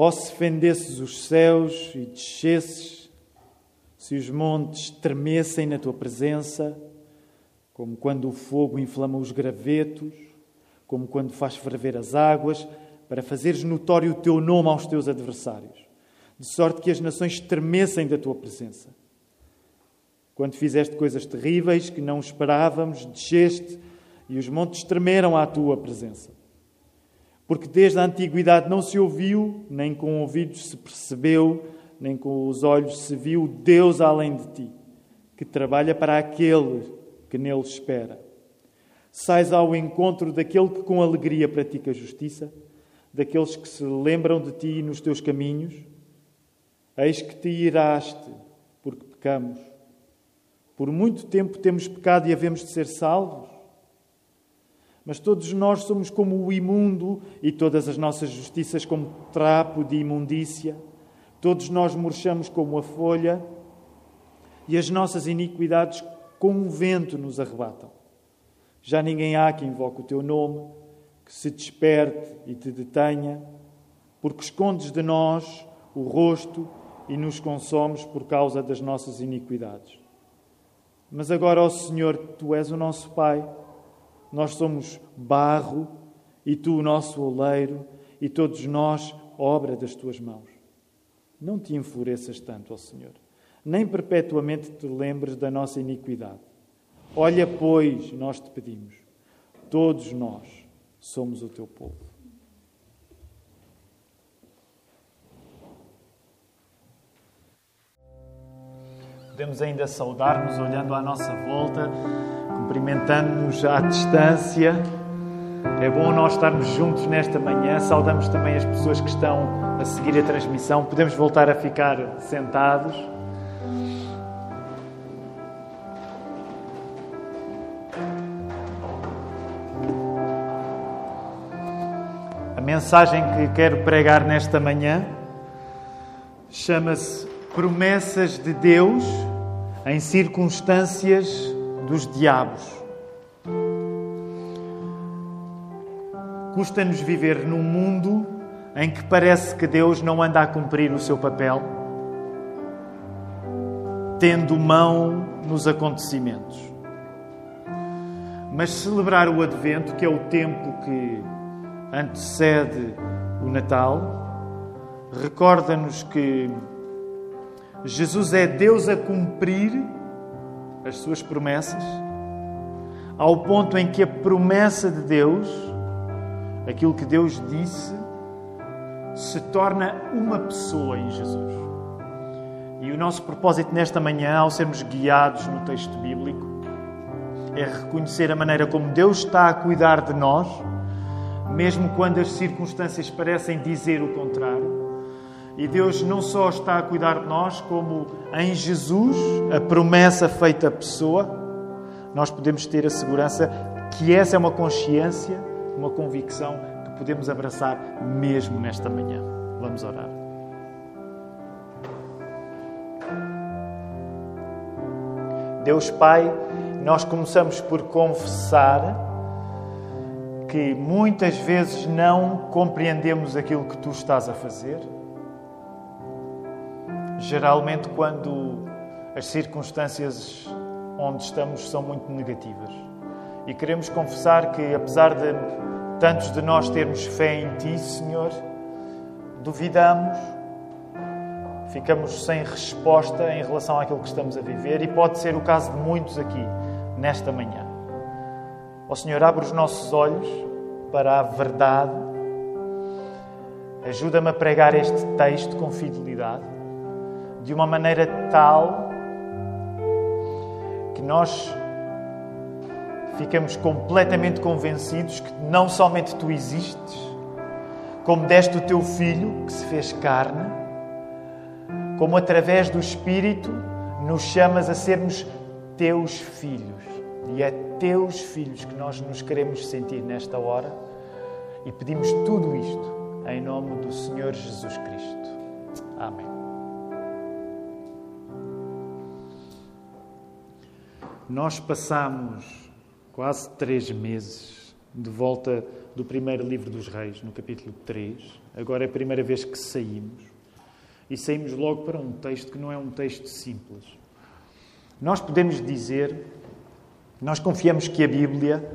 Ó se fendesses os céus e descesses, se os montes tremessem na tua presença, como quando o fogo inflama os gravetos, como quando faz ferver as águas, para fazeres notório o teu nome aos teus adversários, de sorte que as nações tremessem da tua presença. Quando fizeste coisas terríveis que não esperávamos, desceste e os montes tremeram à tua presença. Porque desde a antiguidade não se ouviu, nem com ouvidos se percebeu, nem com os olhos se viu Deus além de ti, que trabalha para aquele que nele espera. Sais ao encontro daquele que com alegria pratica a justiça, daqueles que se lembram de ti nos teus caminhos. Eis que te iraste, porque pecamos. Por muito tempo temos pecado e havemos de ser salvos. Mas todos nós somos como o imundo e todas as nossas justiças como trapo de imundícia. Todos nós murchamos como a folha e as nossas iniquidades como o vento nos arrebatam. Já ninguém há que invoque o teu nome, que se desperte e te detenha, porque escondes de nós o rosto e nos consomes por causa das nossas iniquidades. Mas agora, ó Senhor, tu és o nosso Pai nós somos barro e tu o nosso oleiro e todos nós obra das tuas mãos. Não te enfureças tanto, ó Senhor, nem perpetuamente te lembres da nossa iniquidade. Olha, pois, nós te pedimos, todos nós somos o teu povo. Podemos ainda saudar-nos olhando à nossa volta cumprimentando-nos à distância. É bom nós estarmos juntos nesta manhã. Saudamos também as pessoas que estão a seguir a transmissão. Podemos voltar a ficar sentados. A mensagem que quero pregar nesta manhã chama-se Promessas de Deus em circunstâncias dos diabos. Custa-nos viver num mundo em que parece que Deus não anda a cumprir o seu papel, tendo mão nos acontecimentos. Mas celebrar o Advento, que é o tempo que antecede o Natal, recorda-nos que Jesus é Deus a cumprir as suas promessas, ao ponto em que a promessa de Deus, aquilo que Deus disse, se torna uma pessoa em Jesus. E o nosso propósito nesta manhã, ao sermos guiados no texto bíblico, é reconhecer a maneira como Deus está a cuidar de nós, mesmo quando as circunstâncias parecem dizer o contrário e Deus não só está a cuidar de nós, como em Jesus, a promessa feita pessoa, nós podemos ter a segurança que essa é uma consciência, uma convicção que podemos abraçar mesmo nesta manhã. Vamos orar. Deus Pai, nós começamos por confessar que muitas vezes não compreendemos aquilo que tu estás a fazer geralmente quando as circunstâncias onde estamos são muito negativas. E queremos confessar que, apesar de tantos de nós termos fé em Ti, Senhor, duvidamos, ficamos sem resposta em relação àquilo que estamos a viver e pode ser o caso de muitos aqui nesta manhã. Ó Senhor, abre os nossos olhos para a verdade. Ajuda-me a pregar este texto com fidelidade de uma maneira tal que nós ficamos completamente convencidos que não somente tu existes, como deste o teu filho que se fez carne, como através do Espírito nos chamas a sermos teus filhos. E é teus filhos que nós nos queremos sentir nesta hora e pedimos tudo isto em nome do Senhor Jesus Cristo. Amém. Nós passamos quase três meses de volta do primeiro livro dos Reis, no capítulo 3. Agora é a primeira vez que saímos. E saímos logo para um texto que não é um texto simples. Nós podemos dizer, nós confiamos que a Bíblia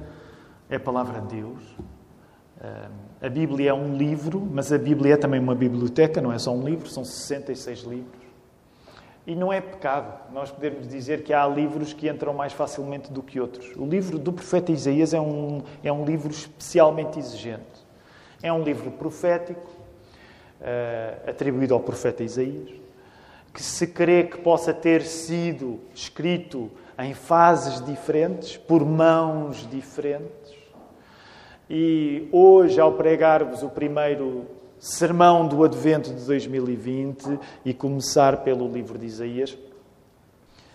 é a palavra de Deus. A Bíblia é um livro, mas a Bíblia é também uma biblioteca, não é só um livro, são 66 livros. E não é pecado nós podemos dizer que há livros que entram mais facilmente do que outros. O livro do profeta Isaías é um, é um livro especialmente exigente. É um livro profético, uh, atribuído ao profeta Isaías, que se crê que possa ter sido escrito em fases diferentes, por mãos diferentes. E hoje, ao pregar-vos o primeiro sermão do Advento de 2020 e começar pelo livro de Isaías,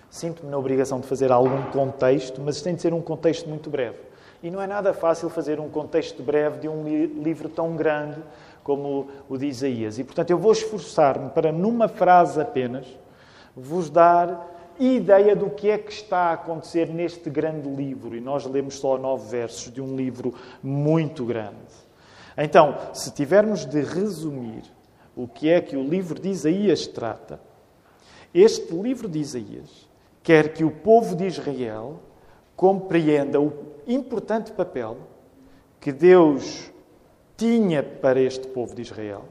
sinto-me na obrigação de fazer algum contexto, mas tem de ser um contexto muito breve. E não é nada fácil fazer um contexto breve de um livro tão grande como o de Isaías. E, portanto, eu vou esforçar-me para, numa frase apenas, vos dar ideia do que é que está a acontecer neste grande livro. E nós lemos só nove versos de um livro muito grande. Então, se tivermos de resumir o que é que o livro de Isaías trata, este livro de Isaías quer que o povo de Israel compreenda o importante papel que Deus tinha para este povo de Israel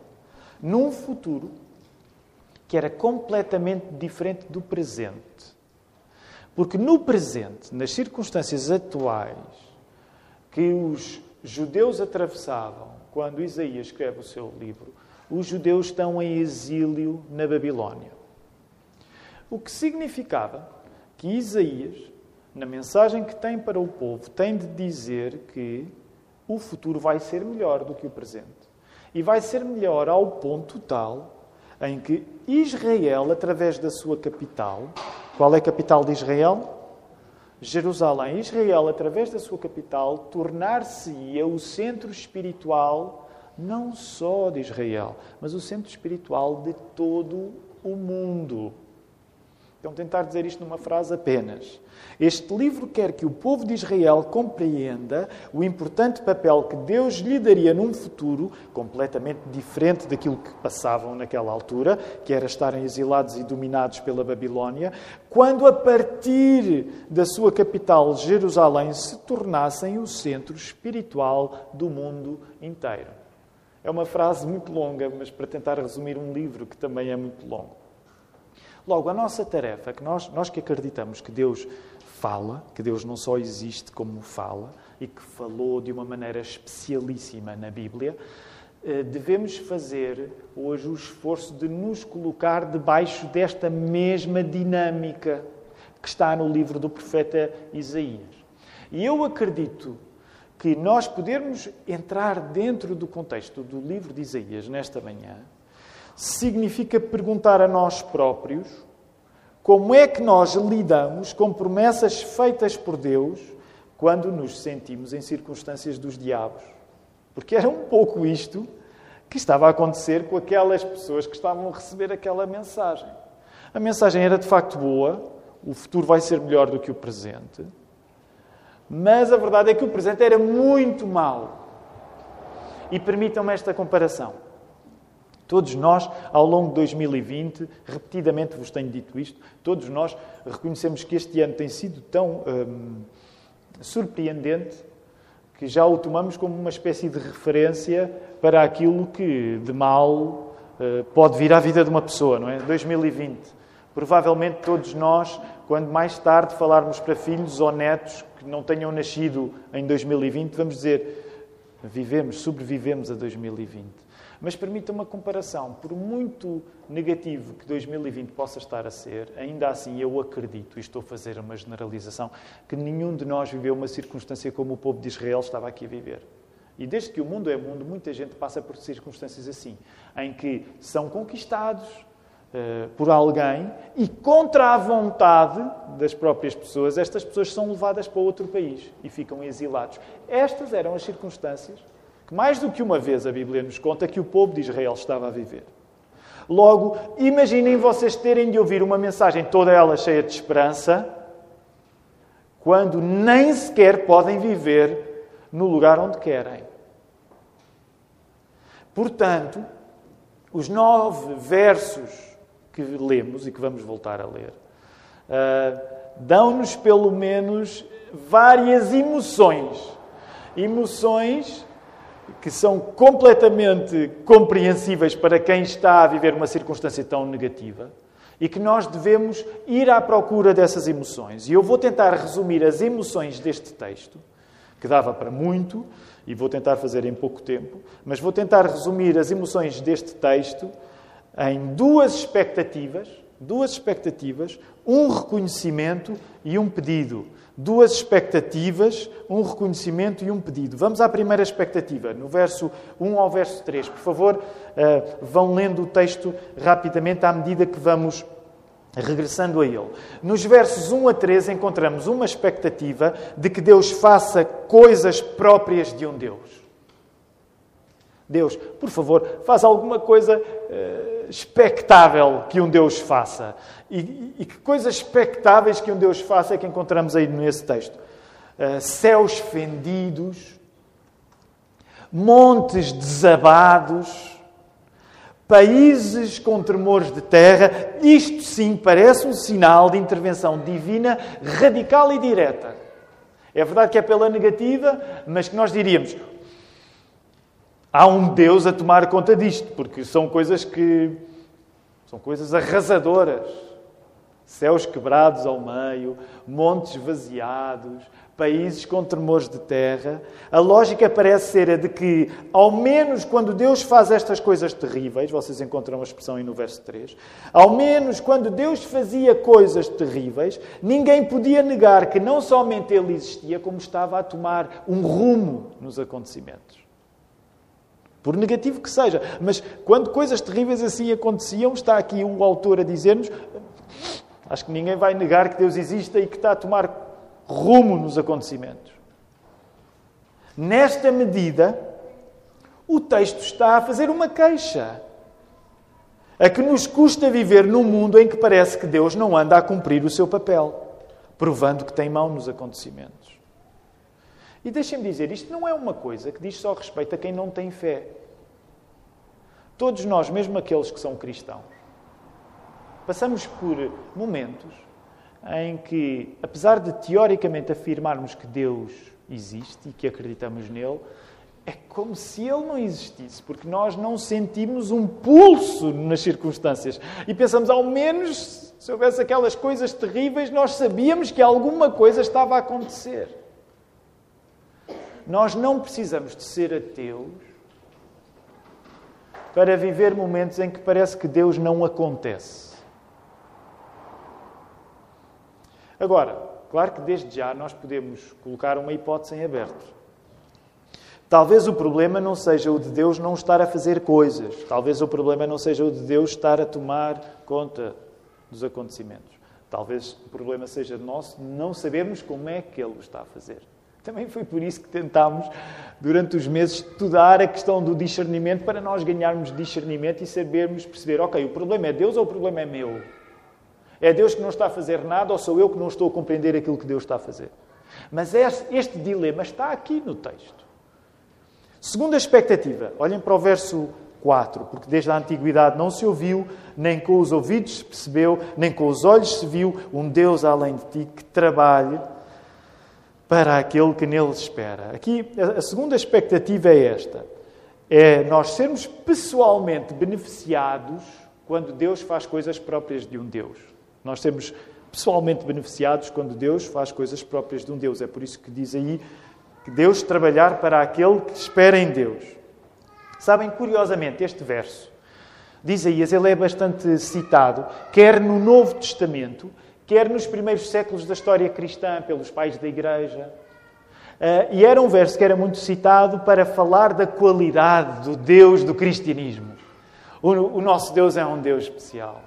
num futuro que era completamente diferente do presente. Porque no presente, nas circunstâncias atuais que os judeus atravessavam, quando Isaías escreve o seu livro, os judeus estão em exílio na Babilónia. O que significava que Isaías, na mensagem que tem para o povo, tem de dizer que o futuro vai ser melhor do que o presente. E vai ser melhor ao ponto tal em que Israel, através da sua capital, qual é a capital de Israel? Jerusalém, Israel, através da sua capital, tornar-se-ia o centro espiritual não só de Israel, mas o centro espiritual de todo o mundo. Então, tentar dizer isto numa frase apenas. Este livro quer que o povo de Israel compreenda o importante papel que Deus lhe daria num futuro completamente diferente daquilo que passavam naquela altura, que era estarem exilados e dominados pela Babilónia, quando a partir da sua capital, Jerusalém, se tornassem o centro espiritual do mundo inteiro. É uma frase muito longa, mas para tentar resumir um livro que também é muito longo. Logo, a nossa tarefa, que nós, nós que acreditamos que Deus fala, que Deus não só existe como fala, e que falou de uma maneira especialíssima na Bíblia, eh, devemos fazer hoje o esforço de nos colocar debaixo desta mesma dinâmica que está no livro do profeta Isaías. E eu acredito que nós podermos entrar dentro do contexto do livro de Isaías nesta manhã significa perguntar a nós próprios como é que nós lidamos com promessas feitas por Deus quando nos sentimos em circunstâncias dos diabos. Porque era um pouco isto que estava a acontecer com aquelas pessoas que estavam a receber aquela mensagem. A mensagem era de facto boa, o futuro vai ser melhor do que o presente, mas a verdade é que o presente era muito mau. E permitam-me esta comparação. Todos nós, ao longo de 2020, repetidamente vos tenho dito isto, todos nós reconhecemos que este ano tem sido tão hum, surpreendente que já o tomamos como uma espécie de referência para aquilo que de mal uh, pode vir à vida de uma pessoa, não é? 2020. Provavelmente todos nós, quando mais tarde falarmos para filhos ou netos que não tenham nascido em 2020, vamos dizer: vivemos, sobrevivemos a 2020. Mas permita uma comparação. Por muito negativo que 2020 possa estar a ser, ainda assim eu acredito, e estou a fazer uma generalização, que nenhum de nós viveu uma circunstância como o povo de Israel estava aqui a viver. E desde que o mundo é mundo, muita gente passa por circunstâncias assim, em que são conquistados uh, por alguém e, contra a vontade das próprias pessoas, estas pessoas são levadas para outro país e ficam exilados. Estas eram as circunstâncias que mais do que uma vez a Bíblia nos conta que o povo de Israel estava a viver. Logo, imaginem vocês terem de ouvir uma mensagem toda ela cheia de esperança, quando nem sequer podem viver no lugar onde querem. Portanto, os nove versos que lemos e que vamos voltar a ler uh, dão-nos pelo menos várias emoções. Emoções que são completamente compreensíveis para quem está a viver uma circunstância tão negativa e que nós devemos ir à procura dessas emoções. E eu vou tentar resumir as emoções deste texto, que dava para muito, e vou tentar fazer em pouco tempo, mas vou tentar resumir as emoções deste texto em duas expectativas, duas expectativas, um reconhecimento e um pedido. Duas expectativas, um reconhecimento e um pedido. Vamos à primeira expectativa, no verso 1 ao verso 3. Por favor, eh, vão lendo o texto rapidamente à medida que vamos regressando a ele. Nos versos 1 a 3 encontramos uma expectativa de que Deus faça coisas próprias de um Deus. Deus, por favor, faz alguma coisa uh, que um Deus faça. E, e, que coisas expectáveis que um Deus faça é que encontramos aí nesse texto? Uh, céus fendidos, montes desabados, países com tremores de terra. Isto sim parece um sinal de intervenção divina radical e direta. É verdade que é pela negativa, mas que nós diríamos: há um Deus a tomar conta disto, porque são coisas que são coisas arrasadoras. Céus quebrados ao meio, montes vaziados, países com tremores de terra. A lógica parece ser a de que, ao menos quando Deus faz estas coisas terríveis, vocês encontram a expressão aí no verso 3, ao menos quando Deus fazia coisas terríveis, ninguém podia negar que não somente Ele existia, como estava a tomar um rumo nos acontecimentos. Por negativo que seja. Mas quando coisas terríveis assim aconteciam, está aqui o autor a dizer-nos: acho que ninguém vai negar que Deus exista e que está a tomar rumo nos acontecimentos. Nesta medida, o texto está a fazer uma queixa. A que nos custa viver num mundo em que parece que Deus não anda a cumprir o seu papel, provando que tem mão nos acontecimentos. E deixem-me dizer, isto não é uma coisa que diz só respeito a quem não tem fé. Todos nós, mesmo aqueles que são cristãos, passamos por momentos em que, apesar de teoricamente afirmarmos que Deus existe e que acreditamos nele, é como se ele não existisse, porque nós não sentimos um pulso nas circunstâncias. E pensamos, ao menos, se houvesse aquelas coisas terríveis, nós sabíamos que alguma coisa estava a acontecer. Nós não precisamos de ser ateus para viver momentos em que parece que Deus não acontece. Agora, claro que desde já nós podemos colocar uma hipótese em aberto. Talvez o problema não seja o de Deus não estar a fazer coisas. Talvez o problema não seja o de Deus estar a tomar conta dos acontecimentos. Talvez o problema seja nosso não sabermos como é que Ele o está a fazer. Também foi por isso que tentámos, durante os meses, estudar a questão do discernimento para nós ganharmos discernimento e sabermos perceber: ok, o problema é Deus ou o problema é meu? É Deus que não está a fazer nada ou sou eu que não estou a compreender aquilo que Deus está a fazer? Mas este dilema está aqui no texto. Segunda expectativa, olhem para o verso 4, porque desde a antiguidade não se ouviu, nem com os ouvidos se percebeu, nem com os olhos se viu um Deus além de ti que trabalhe para aquele que nele espera. Aqui, a segunda expectativa é esta: é nós sermos pessoalmente beneficiados quando Deus faz coisas próprias de um Deus. Nós sermos pessoalmente beneficiados quando Deus faz coisas próprias de um Deus. É por isso que diz aí que Deus trabalhar para aquele que espera em Deus. Sabem, curiosamente, este verso de Isaías, ele é bastante citado, quer no Novo Testamento, quer nos primeiros séculos da história cristã, pelos pais da Igreja. Uh, e era um verso que era muito citado para falar da qualidade do Deus do cristianismo. O, nosso Deus é um Deus especial.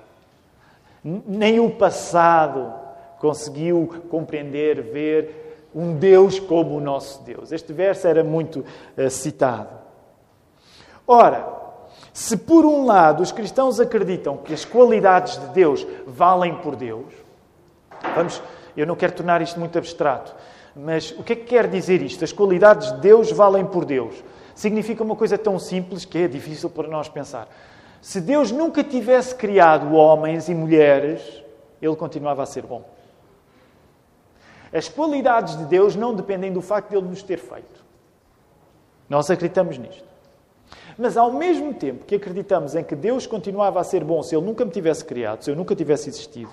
Nem o passado conseguiu compreender, ver um Deus como o nosso Deus. Este verso era muito uh, citado. Ora, se por um lado os cristãos acreditam que as qualidades de Deus valem por Deus, Vamos, eu não quero tornar isto muito abstrato, Mas o que é que quer dizer isto? As qualidades de Deus valem por Deus. Significa uma coisa tão simples que é difícil para nós pensar. Se Deus nunca tivesse criado homens e mulheres, ele continuava a ser bom. As qualidades de Deus não dependem do facto de Ele nos ter feito. Nós acreditamos nisto. Mas ao mesmo tempo que acreditamos em que Deus continuava a ser bom se Ele nunca me tivesse criado, se eu nunca tivesse existido,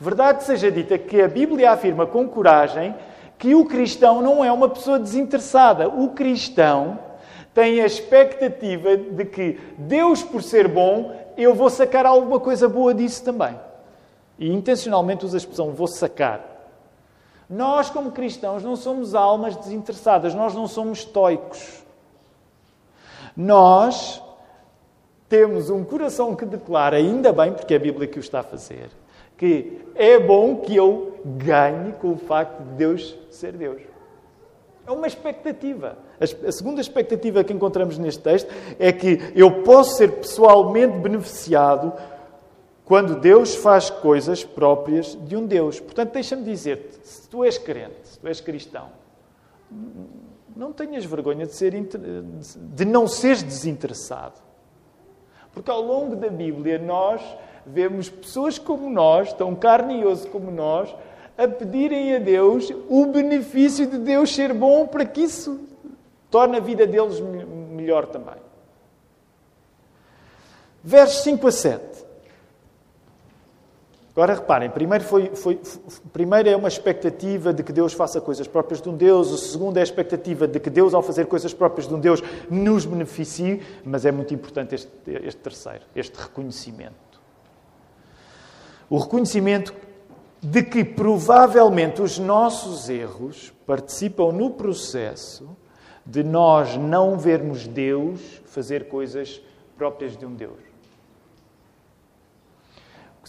verdade seja dita que a Bíblia afirma com coragem que o cristão não é uma pessoa desinteressada. O cristão tem a expectativa de que Deus, por ser bom, eu vou sacar alguma coisa boa disso também. E intencionalmente usa a expressão vou sacar. Nós, como cristãos, não somos almas desinteressadas, nós não somos estoicos. Nós temos um coração que declara, ainda bem, porque é a Bíblia que o está a fazer, que é bom que eu ganhe com o facto de Deus ser Deus. É uma expectativa. A segunda expectativa que encontramos neste texto é que eu posso ser pessoalmente beneficiado quando Deus faz coisas próprias de um Deus. Portanto, deixa-me dizer-te, se tu és crente, se tu és cristão, não tenhas vergonha de, ser, de não seres desinteressado. Porque ao longo da Bíblia nós vemos pessoas como nós, tão carne e osso como nós, a pedirem a Deus o benefício de Deus ser bom para que isso torne a vida deles melhor também. Versos 5 a 7. Agora reparem, primeiro, foi, foi, primeiro é uma expectativa de que Deus faça coisas próprias de um Deus, o segundo é a expectativa de que Deus, ao fazer coisas próprias de um Deus, nos beneficie, mas é muito importante este, este terceiro, este reconhecimento. O reconhecimento de que provavelmente os nossos erros participam no processo de nós não vermos Deus fazer coisas próprias de um Deus.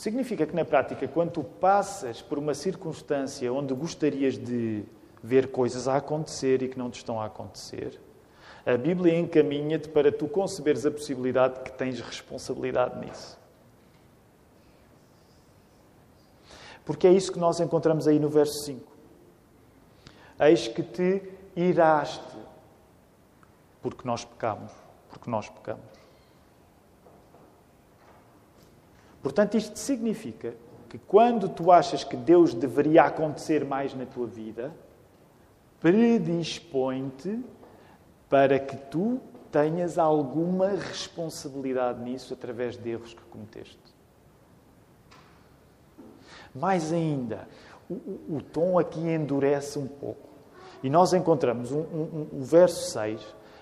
Significa que, na prática, quando tu passas por uma circunstância onde gostarias de ver coisas a acontecer e que não te estão a acontecer, a Bíblia encaminha-te para tu conceberes a possibilidade de que tens responsabilidade nisso. Porque é isso que nós encontramos aí no verso 5. Eis que te iraste, porque nós pecamos, porque nós pecamos. Portanto, isto significa que quando tu achas que Deus deveria acontecer mais na tua vida, predispõe-te para que tu tenhas alguma responsabilidade nisso através de erros que cometeste. Mais ainda, o, o, o tom aqui endurece um pouco. E nós encontramos um, um, um verso 6,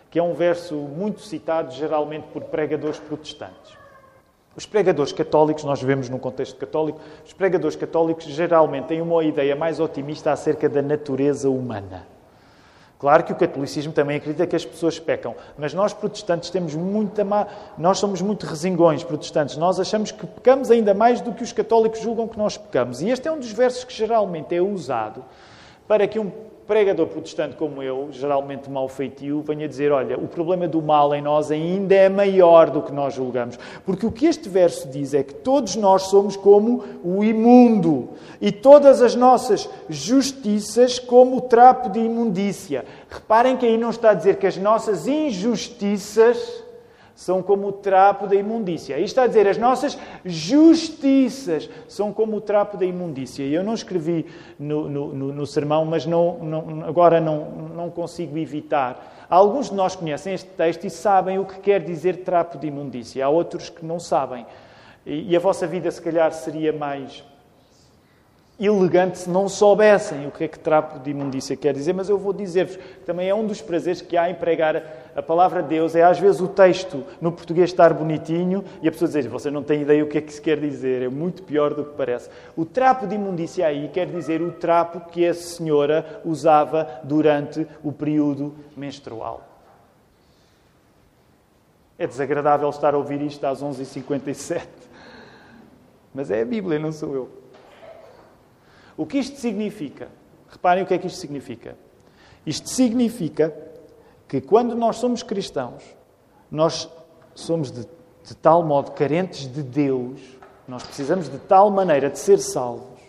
que é um verso muito citado geralmente por pregadores protestantes. Os pregadores católicos, nós vemos num contexto católico, os pregadores católicos geralmente têm uma ideia mais otimista acerca da natureza humana. Claro que o catolicismo também acredita que as pessoas pecam, mas nós protestantes temos muita má... nós somos muito resingões protestantes. Nós achamos que pecamos ainda mais do que os católicos julgam que nós pecamos. E este é um dos versos que geralmente é usado para que um pregador protestante como eu, geralmente mau feitio, venha dizer: olha, o problema do mal em nós ainda é maior do que nós julgamos. Porque o que este verso diz é que todos nós somos como o imundo e todas as nossas justiças como o trapo de imundícia. Reparem que aí não está a dizer que as nossas injustiças são como o trapo da imundícia. Aí está a dizer, as nossas justiças são como o trapo da imundícia. Eu não escrevi no, no, no, no sermão, mas não, não, agora não, não consigo evitar. Alguns de nós conhecem este texto e sabem o que quer dizer trapo de imundícia. Há outros que não sabem. E, e a vossa vida, se calhar, seria mais elegante se não soubessem o que é que trapo de imundícia quer dizer, mas eu vou dizer-vos, também é um dos prazeres que há em pregar a palavra de Deus, é às vezes o texto no português estar bonitinho e a pessoa dizer, você não tem ideia o que é que se quer dizer, é muito pior do que parece. O trapo de imundícia aí quer dizer o trapo que a senhora usava durante o período menstrual. É desagradável estar a ouvir isto às 11h57, mas é a Bíblia, não sou eu. O que isto significa? Reparem o que é que isto significa. Isto significa que quando nós somos cristãos, nós somos de, de tal modo carentes de Deus, nós precisamos de tal maneira de ser salvos,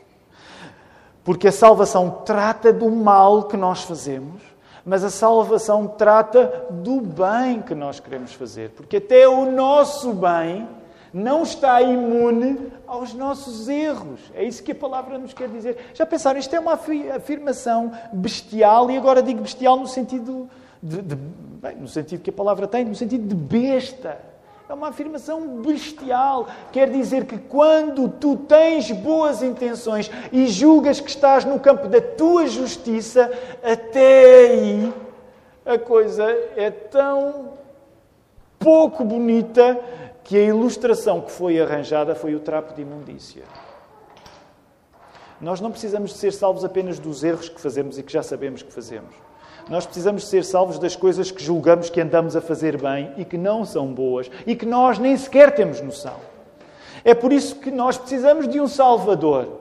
Porque a salvação trata do mal que nós fazemos, mas a salvação trata do bem que nós queremos fazer. Porque até o nosso bem não está imune aos nossos erros. É isso que a palavra nos quer dizer. Já pensaram? Isto é uma afirmação bestial, e agora digo bestial no sentido, de, de, bem, no sentido que a palavra tem, no sentido de besta. É uma afirmação bestial. Quer dizer que quando tu tens boas intenções e julgas que estás no campo da tua justiça, até aí a coisa é tão pouco bonita que a ilustração que foi arranjada foi o trapo de imundícia. Nós não precisamos de ser salvos apenas dos erros que fazemos e que já sabemos que fazemos. Nós precisamos ser salvos das coisas que julgamos que andamos a fazer bem e que não são boas e que nós nem sequer temos noção. É por isso que nós precisamos de um Salvador.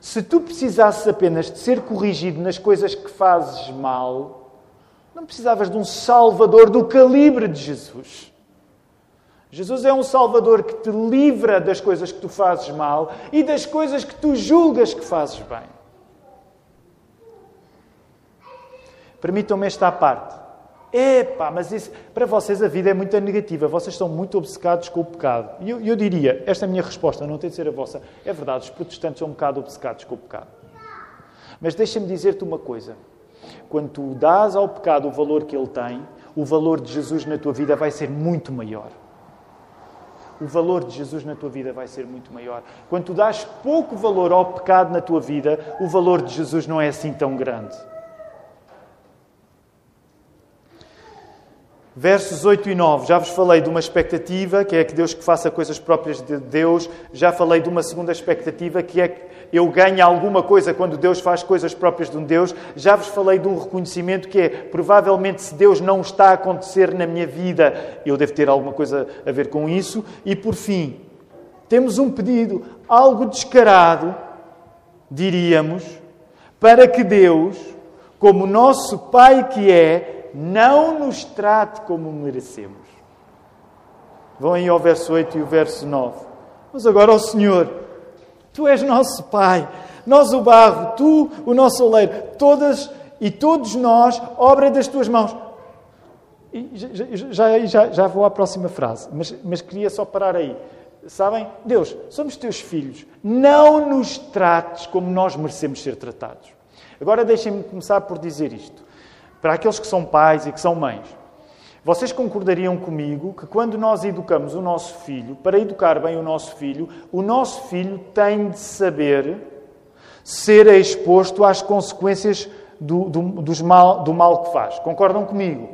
Se tu precisasses apenas de ser corrigido nas coisas que fazes mal, não precisavas de um Salvador do calibre de Jesus. Jesus é um Salvador que te livra das coisas que tu fazes mal e das coisas que tu julgas que fazes bem. Permitam-me esta parte. Epá, mas isso, para vocês a vida é muito negativa, vocês são muito obcecados com o pecado. E eu, eu, diria, esta é a minha resposta, não tem de ser a vossa. É verdade, os protestantes são um bocado obcecados com o pecado. Mas deixa-me dizer-te uma coisa. Quando tu dás ao pecado o valor que ele tem, o valor de Jesus na tua vida vai ser muito maior o valor de Jesus na tua vida vai ser muito maior. Quando tu dás pouco valor ao pecado na tua vida, o valor de Jesus não é assim tão grande. Versos 8 e 9, já vos falei de uma expectativa, que é que Deus que faça coisas próprias de Deus. Já falei de uma segunda expectativa, que é que eu ganho alguma coisa quando Deus faz coisas próprias de um Deus. Já vos falei de um reconhecimento que é, provavelmente, se Deus não está a acontecer na minha vida, eu devo ter alguma coisa a ver com isso. E, por fim, temos um pedido, algo descarado, diríamos, para que Deus, como nosso Pai que é, não nos trate como merecemos. Vão aí ao verso 8 e o verso 9. Mas agora, ó Senhor, Tu és nosso Pai, nós o barro, Tu o nosso oleiro, todas e todos nós, obra das Tuas mãos. E já, já, já vou à próxima frase, mas, mas queria só parar aí. Sabem? Deus, somos teus filhos. Não nos trates como nós merecemos ser tratados. Agora deixem-me começar por dizer isto para aqueles que são pais e que são mães. Vocês concordariam comigo que quando nós educamos o nosso filho, para educar bem o nosso filho, o nosso filho tem de saber ser exposto às consequências do, do, mal, do mal que faz. Concordam comigo?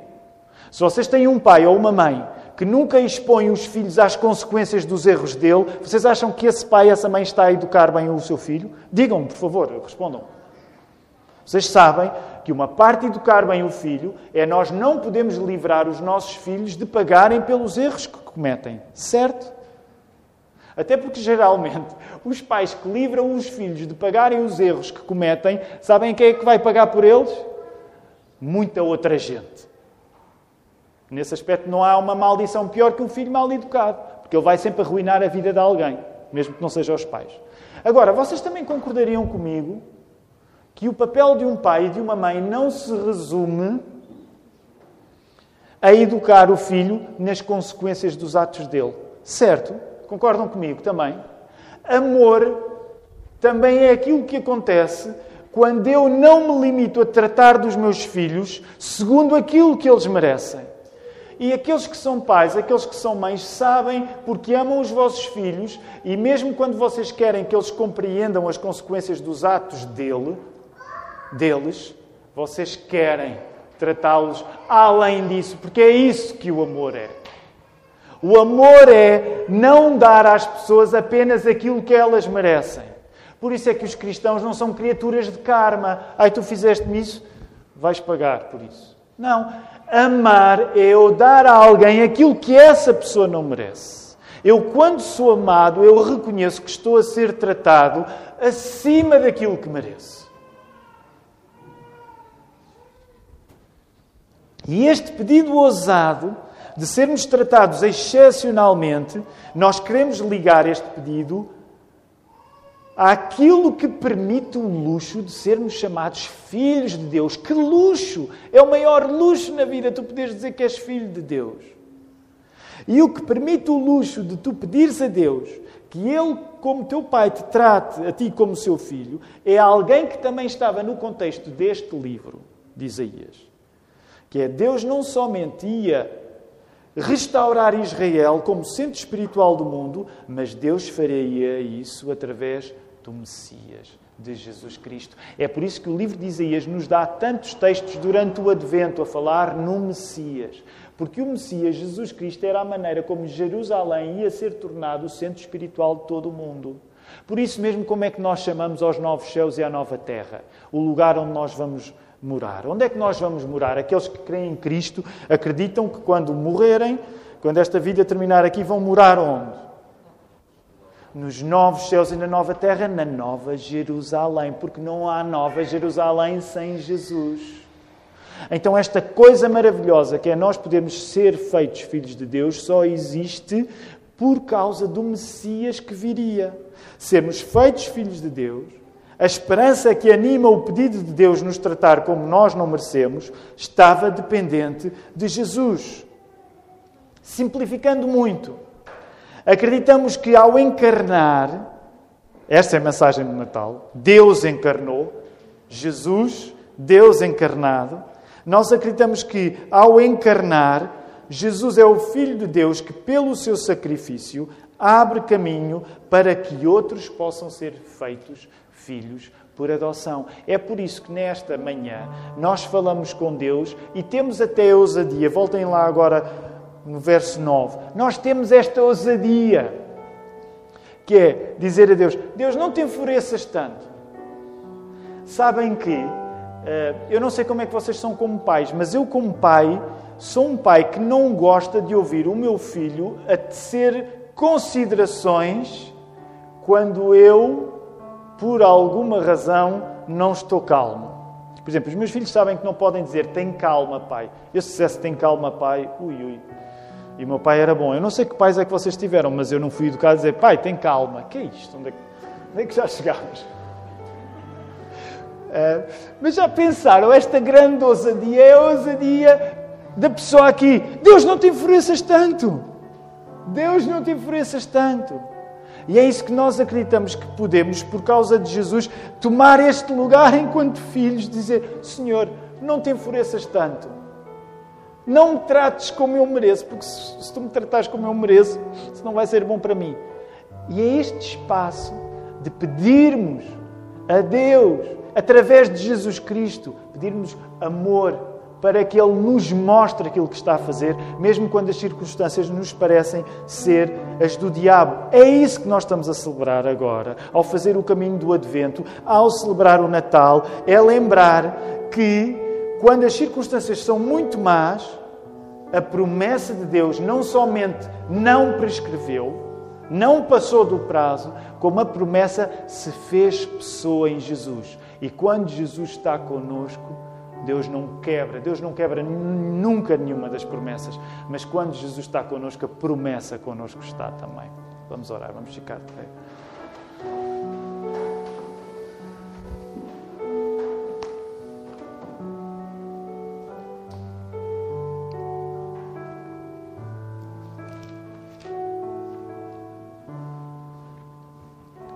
Se vocês têm um pai ou uma mãe que nunca expõe os filhos às consequências dos erros dele, vocês acham que esse pai, essa mãe está a educar bem o seu filho? Digam, por favor, respondam. Vocês sabem que uma parte de educar bem o filho é nós não podemos livrar os nossos filhos de pagarem pelos erros que cometem, certo? Até porque, geralmente, os pais que livram os filhos de pagarem os erros que cometem, sabem quem é que vai pagar por eles? Muita outra gente. Nesse aspecto, não há uma maldição pior que um filho mal educado, porque ele vai sempre arruinar a vida de alguém, mesmo que não sejam os pais. Agora, vocês também concordariam comigo que o papel de um pai e de uma mãe não se resume a educar o filho nas consequências dos atos dele. Certo? Concordam comigo também? Amor também é aquilo que acontece quando eu não me limito a tratar dos meus filhos segundo aquilo que eles merecem. E aqueles que são pais, aqueles que são mães, sabem porque amam os vossos filhos e mesmo quando vocês querem que eles compreendam as consequências dos atos dele, deles, vocês querem tratá-los além disso, porque é isso que o amor é. O amor é não dar às pessoas apenas aquilo que elas merecem. Por isso é que os cristãos não são criaturas de karma. Ai, tu fizeste-me isso, vais pagar por isso. Não. Amar é eu dar a alguém aquilo que essa pessoa não merece. Eu, quando sou amado, eu reconheço que estou a ser tratado acima daquilo que mereço. E este pedido ousado de sermos tratados excepcionalmente, nós queremos ligar este pedido àquilo que permite o luxo de sermos chamados filhos de Deus. Que luxo! É o maior luxo na vida tu poderes dizer que és filho de Deus. E o que permite o luxo de tu pedires a Deus que Ele, como teu pai, te trate a ti como seu filho, é alguém que também estava no contexto deste livro de Isaías. Que é Deus não somente ia restaurar Israel como centro espiritual do mundo, mas Deus faria isso através do Messias, de Jesus Cristo. É por isso que o livro de Isaías nos dá tantos textos durante o Advento a falar no Messias. Porque o Messias, Jesus Cristo, era a maneira como Jerusalém ia ser tornado o centro espiritual de todo o mundo. Por isso mesmo, como é que nós chamamos aos novos céus e à nova terra? O lugar onde nós vamos morar. Onde é que nós vamos morar? Aqueles que creem em Cristo acreditam que quando morrerem, quando esta vida terminar aqui, vão morar onde? nos novos céus e na nova terra, na nova Jerusalém, porque não há nova Jerusalém sem Jesus. Então, esta coisa maravilhosa que é nós podermos ser feitos filhos de Deus só existe por causa do Messias que viria. Sermos feitos filhos de Deus, a esperança que anima o pedido de Deus nos tratar como nós não merecemos, estava dependente de Jesus. Simplificando muito, Acreditamos que ao encarnar, esta é a mensagem do Natal, Deus encarnou, Jesus, Deus encarnado. Nós acreditamos que ao encarnar, Jesus é o Filho de Deus que, pelo seu sacrifício, abre caminho para que outros possam ser feitos filhos por adoção. É por isso que nesta manhã nós falamos com Deus e temos até a ousadia, voltem lá agora no verso 9, nós temos esta ousadia, que é dizer a Deus: Deus, não te enfureças tanto. Sabem que, eh, eu não sei como é que vocês são como pais, mas eu, como pai, sou um pai que não gosta de ouvir o meu filho a tecer considerações quando eu, por alguma razão, não estou calmo. Por exemplo, os meus filhos sabem que não podem dizer tem calma, pai. Eu se dissesse tem calma, pai, ui, ui, e o meu pai era bom. Eu não sei que pais é que vocês tiveram, mas eu não fui educado a dizer, pai, tem calma. Que é isto? Onde é que, onde é que já chegamos? Uh, mas já pensaram, esta grande ousadia é a ousadia da pessoa aqui. Deus não te enfureças tanto. Deus não te enfureças tanto. E é isso que nós acreditamos que podemos, por causa de Jesus, tomar este lugar enquanto filhos, dizer: Senhor, não te enfureças tanto. Não me trates como eu mereço, porque se, se tu me tratares como eu mereço, isso não vai ser bom para mim. E é este espaço de pedirmos a Deus, através de Jesus Cristo, pedirmos amor para que Ele nos mostre aquilo que está a fazer, mesmo quando as circunstâncias nos parecem ser as do diabo. É isso que nós estamos a celebrar agora, ao fazer o caminho do Advento, ao celebrar o Natal, é lembrar que quando as circunstâncias são muito más, a promessa de Deus não somente não prescreveu, não passou do prazo, como a promessa se fez pessoa em Jesus. E quando Jesus está conosco, Deus não quebra, Deus não quebra nunca nenhuma das promessas, mas quando Jesus está conosco, a promessa conosco está também. Vamos orar, vamos ficar de pé.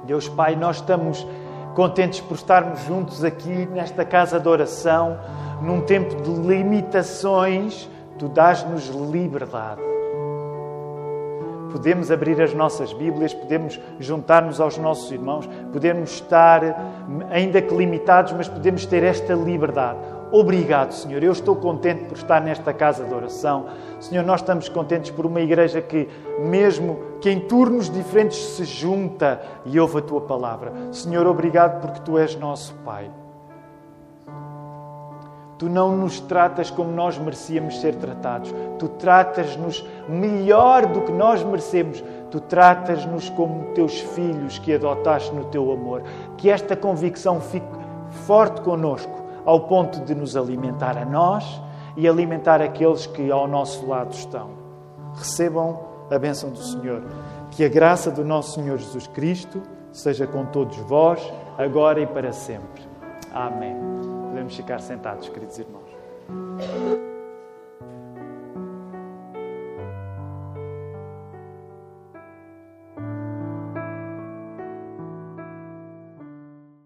Deus Pai, nós estamos contentes por estarmos juntos aqui nesta casa de oração, num tempo de limitações, tu dás-nos liberdade. Podemos abrir as nossas Bíblias, podemos juntar-nos aos nossos irmãos, podemos estar, ainda que limitados, mas podemos ter esta liberdade. Obrigado, Senhor. Eu estou contente por estar nesta casa de oração. Senhor, nós estamos contentes por uma igreja que, mesmo que em turnos diferentes, se junta e ouve a tua palavra. Senhor, obrigado porque tu és nosso Pai. Tu não nos tratas como nós merecíamos ser tratados. Tu tratas-nos melhor do que nós merecemos. Tu tratas-nos como teus filhos que adotaste no teu amor. Que esta convicção fique forte conosco ao ponto de nos alimentar a nós e alimentar aqueles que ao nosso lado estão. Recebam a bênção do Senhor. Que a graça do nosso Senhor Jesus Cristo seja com todos vós, agora e para sempre. Amém. Podemos ficar sentados, queridos irmãos.